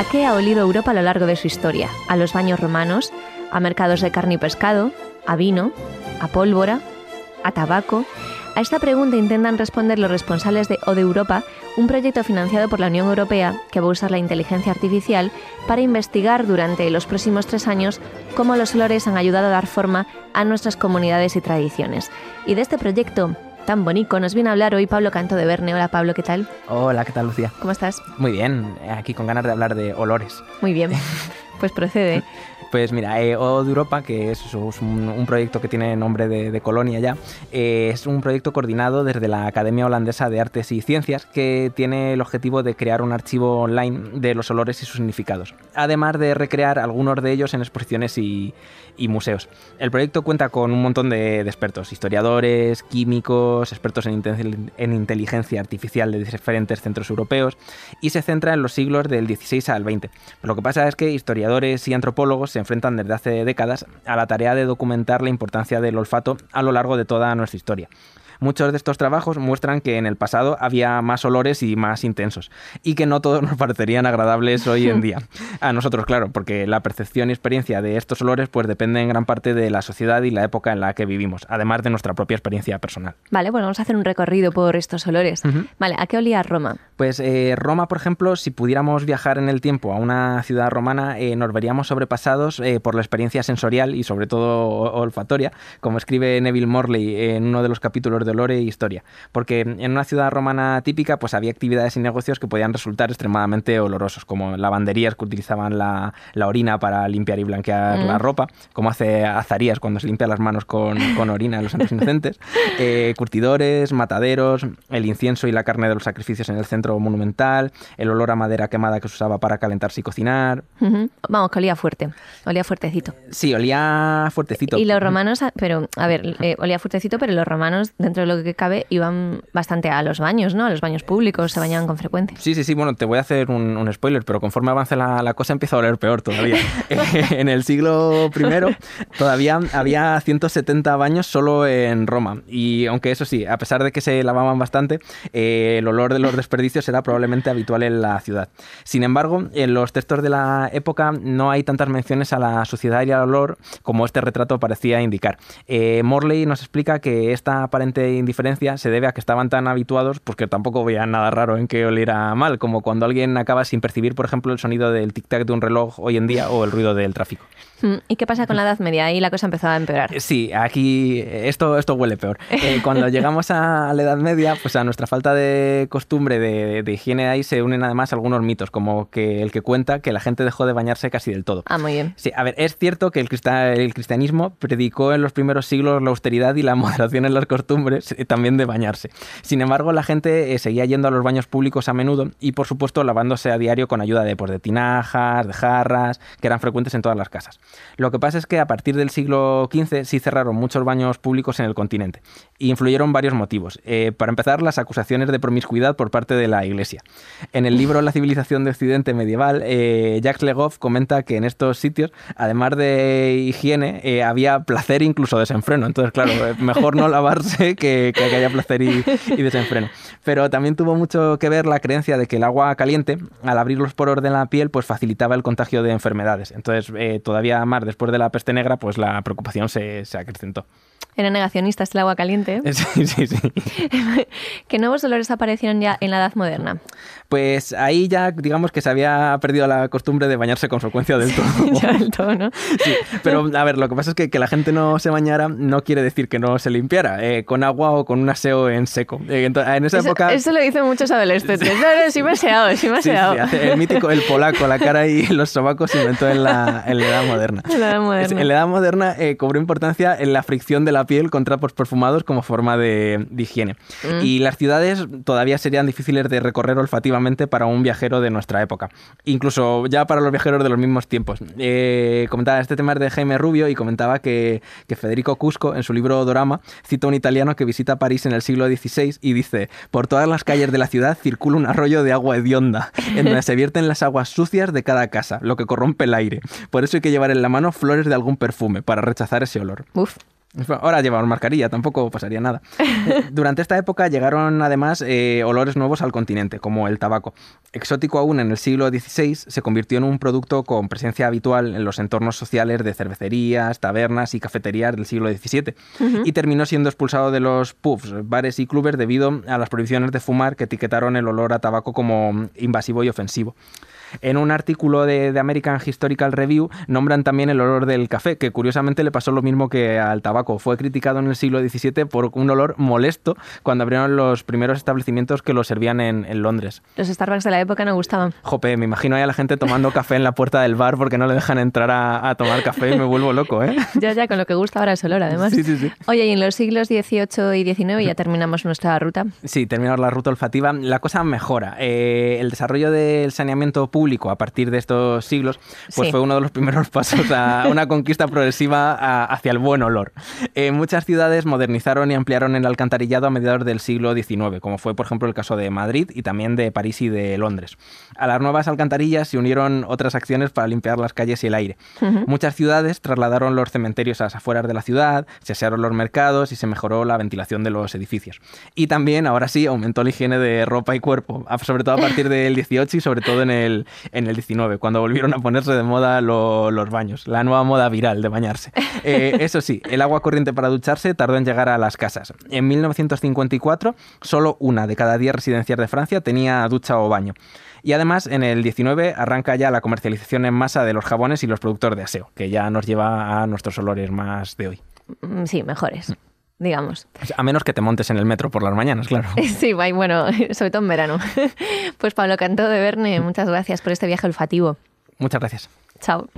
¿A qué ha olido Europa a lo largo de su historia? ¿A los baños romanos? ¿A mercados de carne y pescado? ¿A vino? ¿A pólvora? ¿A tabaco? A esta pregunta intentan responder los responsables de O de Europa, un proyecto financiado por la Unión Europea que va a usar la inteligencia artificial para investigar durante los próximos tres años cómo los olores han ayudado a dar forma a nuestras comunidades y tradiciones. Y de este proyecto tan bonito nos viene a hablar hoy Pablo Canto de Verne. Hola Pablo, ¿qué tal? Hola, ¿qué tal Lucía? ¿Cómo estás? Muy bien, aquí con ganas de hablar de olores. Muy bien, pues procede. Pues mira, eh, O de Europa, que es, un, proyecto que tiene nombre de, colonia ya, eh, es un proyecto coordinado desde la Academia Holandesa de Artes y Ciencias que tiene el objetivo de crear un archivo online de los olores y sus significados, además de recrear algunos de ellos en exposiciones y, museos. El proyecto cuenta con un montón de, de expertos, historiadores, químicos, expertos en, en, inteligencia artificial de diferentes centros europeos y se centra en los siglos del 16 al 20. Lo que pasa es que historiadores y antropólogos se enfrentan desde hace décadas a la tarea de documentar la importancia del olfato a lo largo de toda nuestra historia. Muchos de estos trabajos muestran que en el pasado había más olores y más intensos, y que no todos nos parecerían agradables hoy en día. A nosotros, claro, porque la percepción y experiencia de estos olores pues depende en gran parte de la sociedad y la época en la que vivimos, además de nuestra propia experiencia personal. Vale, bueno, vamos a hacer un recorrido por estos olores. Uh -huh. Vale, ¿a qué olía Roma? Pues eh, Roma, por ejemplo, si pudiéramos viajar en el tiempo a una ciudad romana, eh, nos veríamos sobrepasados eh, por la experiencia sensorial y sobre todo olfatoria, como escribe Neville Morley en uno de los capítulos de olor e historia, porque en una ciudad romana típica pues había actividades y negocios que podían resultar extremadamente olorosos, como lavanderías que utilizaban la, la orina para limpiar y blanquear mm. la ropa, como hace Azarías cuando se limpia las manos con, con orina de los santos inocentes, eh, curtidores, mataderos, el incienso y la carne de los sacrificios en el centro monumental, el olor a madera quemada que se usaba para calentarse y cocinar. Uh -huh. Vamos, que olía fuerte, olía fuertecito. Sí, olía fuertecito. Y los romanos, pero, a ver, eh, olía fuertecito, pero los romanos, dentro de lo que cabe, iban bastante a los baños, ¿no? A los baños públicos, se bañaban con frecuencia. Sí, sí, sí, bueno, te voy a hacer un, un spoiler, pero conforme avance la, la, cosa empieza a oler peor todavía. en el siglo I todavía había 170 baños solo en Roma, y aunque eso sí, a pesar de que se lavaban bastante, eh, el olor de los desperdicios era probablemente habitual en la ciudad. Sin embargo, en los textos de la época no hay tantas menciones a la suciedad y al olor como este retrato parecía indicar. Eh, Morley nos explica que esta aparente indiferencia se debe a que estaban tan habituados pues que tampoco veían nada raro en que oliera mal, como cuando alguien acaba sin percibir, por ejemplo, el sonido del tic-tac de un reloj hoy en día o el ruido del tráfico. Mm, ¿Y qué pasa con la Edad Media? Ahí la cosa empezó a empeorar. Sí, aquí esto, esto huele peor. Eh, cuando llegamos a la Edad Media, pues a nuestra falta de costumbre de, de, higiene ahí se unen además algunos mitos, como que el que cuenta que la gente dejó de bañarse casi del todo. Ah, muy bien. Sí, a ver, es cierto que el, cristianismo predicó en los primeros siglos la austeridad y la moderación en las costumbres, también de bañarse. Sin embargo, la gente eh, seguía yendo a los baños públicos a menudo y, por supuesto, lavándose a diario con ayuda de, pues, de tinajas, de jarras, que eran frecuentes en todas las casas. Lo que pasa es que a partir del siglo XV sí cerraron muchos baños públicos en el continente. Y influyeron varios motivos. Eh, para empezar, las acusaciones de promiscuidad por parte de la Iglesia. En el libro La civilización de Occidente medieval, eh, Jacques Legoff comenta que en estos sitios, además de higiene, eh, había placer incluso desenfreno. Entonces, claro, mejor no lavarse que, haya placer y, desenfreno. Pero también tuvo mucho que ver la creencia de que el agua caliente, al abrir los poros de la piel, pues facilitaba el contagio de enfermedades. Entonces, eh, todavía más después de la peste negra, pues la preocupación se acrecentó. Eran negacionistas del agua caliente. Sí, sí, sí. ¿Qué nuevos olores aparecieron ya en la Edad Moderna? Pues ahí ya, digamos que se había perdido la costumbre de bañarse con frecuencia del todo. ya del todo, ¿no? Sí, pero a ver, lo que pasa es que que la gente no se bañara no quiere decir que no se limpiara. Eh, con agua o con un aseo en seco. Eh, en esa eso, época... Eso lo dicen muchos adolescentes. No, no, sí me he aseado, sí me he. Sí, sí, el mítico, el polaco, la cara y los sobacos se inventó en la, en la Edad Moderna. En la Edad Moderna. En la Edad Moderna eh, cobró importancia en la fricción de la piel con trapos perfumados como forma de, de higiene. Mm. Y las ciudades todavía serían difíciles de recorrer olfativamente para un viajero de nuestra época. Incluso ya para los viajeros de los mismos tiempos. Eh, comentaba este tema de Jaime Rubio y comentaba que, que Federico Cusco, en su libro Dorama, cita a un italiano que visita París en el siglo XVI y dice, por todas las calles de la ciudad circula un arroyo de agua hedionda, en donde se vierten las aguas sucias de cada casa, lo que corrompe el aire. Por eso hay que llevar en la mano flores de algún perfume para rechazar ese olor. Uf. Ahora llevamos mascarilla, tampoco pasaría nada. Durante esta época llegaron además eh, olores nuevos al continente, como el tabaco. Exótico aún en el siglo XVI, se convirtió en un producto con presencia habitual en los entornos sociales de cervecerías, tabernas y cafeterías del siglo XVII, uh -huh. y terminó siendo expulsado de los pubs, bares y clubes debido a las prohibiciones de fumar que etiquetaron el olor a tabaco como invasivo y ofensivo. En un artículo de, de, American Historical Review nombran también el olor del café, que curiosamente le pasó lo mismo que al tabaco. Fue criticado en el siglo XVII por un olor molesto cuando abrieron los primeros establecimientos que lo servían en, en Londres. Los Starbucks de la época no gustaban. Jope, me imagino ahí a la gente tomando café en la puerta del bar porque no le dejan entrar a, a tomar café y me vuelvo loco, ¿eh? ya, ya, con lo que gusta ahora es olor, además. Sí, sí, sí. Oye, y en los siglos XVIII y XIX ya terminamos nuestra ruta. Sí, terminamos la ruta olfativa. La cosa mejora. Eh, el desarrollo del saneamiento público a partir de estos siglos, pues sí. fue uno de los primeros pasos a una conquista progresiva a, hacia el buen olor. Eh, muchas ciudades modernizaron y ampliaron el alcantarillado a mediados del siglo XIX, como fue por ejemplo el caso de Madrid y también de París y de Londres. A las nuevas alcantarillas se unieron otras acciones para limpiar las calles y el aire. Uh -huh. Muchas ciudades trasladaron los cementerios a las afueras de la ciudad, se asearon los mercados y se mejoró la ventilación de los edificios. Y también, ahora sí, aumentó la higiene de ropa y cuerpo, sobre todo a partir del 18 y sobre todo en el, en el 19 cuando volvieron a ponerse de moda lo, los baños, la nueva moda viral de bañarse. Eh, eso sí, el agua corriente para ducharse tardó en llegar a las casas. En 1954, solo una de cada 10 residencias de Francia tenía ducha o baño. Y además, en el 19 arranca ya la comercialización en masa de los jabones y los productos de aseo, que ya nos lleva a nuestros olores más de hoy. Mm, Sí, mejores. digamos. A menos que te montes en el metro por las mañanas, claro. Sí, bueno, sobre todo en verano. Pues Pablo Cantó de Verne, muchas gracias por este viaje olfativo. Muchas gracias. Chao.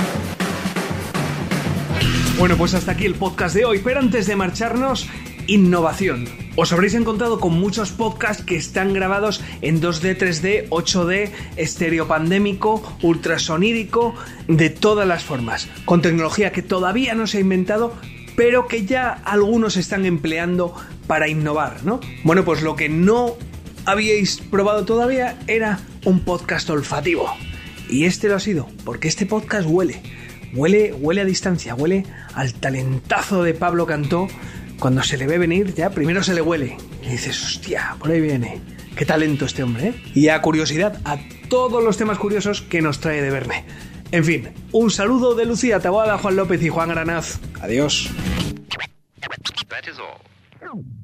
Bueno, pues hasta aquí el podcast de hoy, pero antes de marcharnos, innovación. Os habréis encontrado con muchos podcasts que están grabados en 2D, 3D, 8D, estéreo pandémico, ultrasonírico, de todas las formas, con tecnología que todavía no se ha inventado, pero que ya algunos están empleando para innovar, ¿no? Bueno, pues lo que no habíais probado todavía era un podcast olfativo. Y este lo ha sido, porque este podcast huele. Huele, huele a distancia, huele al talentazo de Pablo Cantó. Cuando se le ve venir, ya primero se le huele. Y dices, hostia, por ahí viene. Qué talento este hombre, ¿eh? Y a curiosidad, a todos los temas curiosos que nos trae de Verne. En fin, un saludo de Lucía Taboada, Juan López y Juan Granaz. Adiós.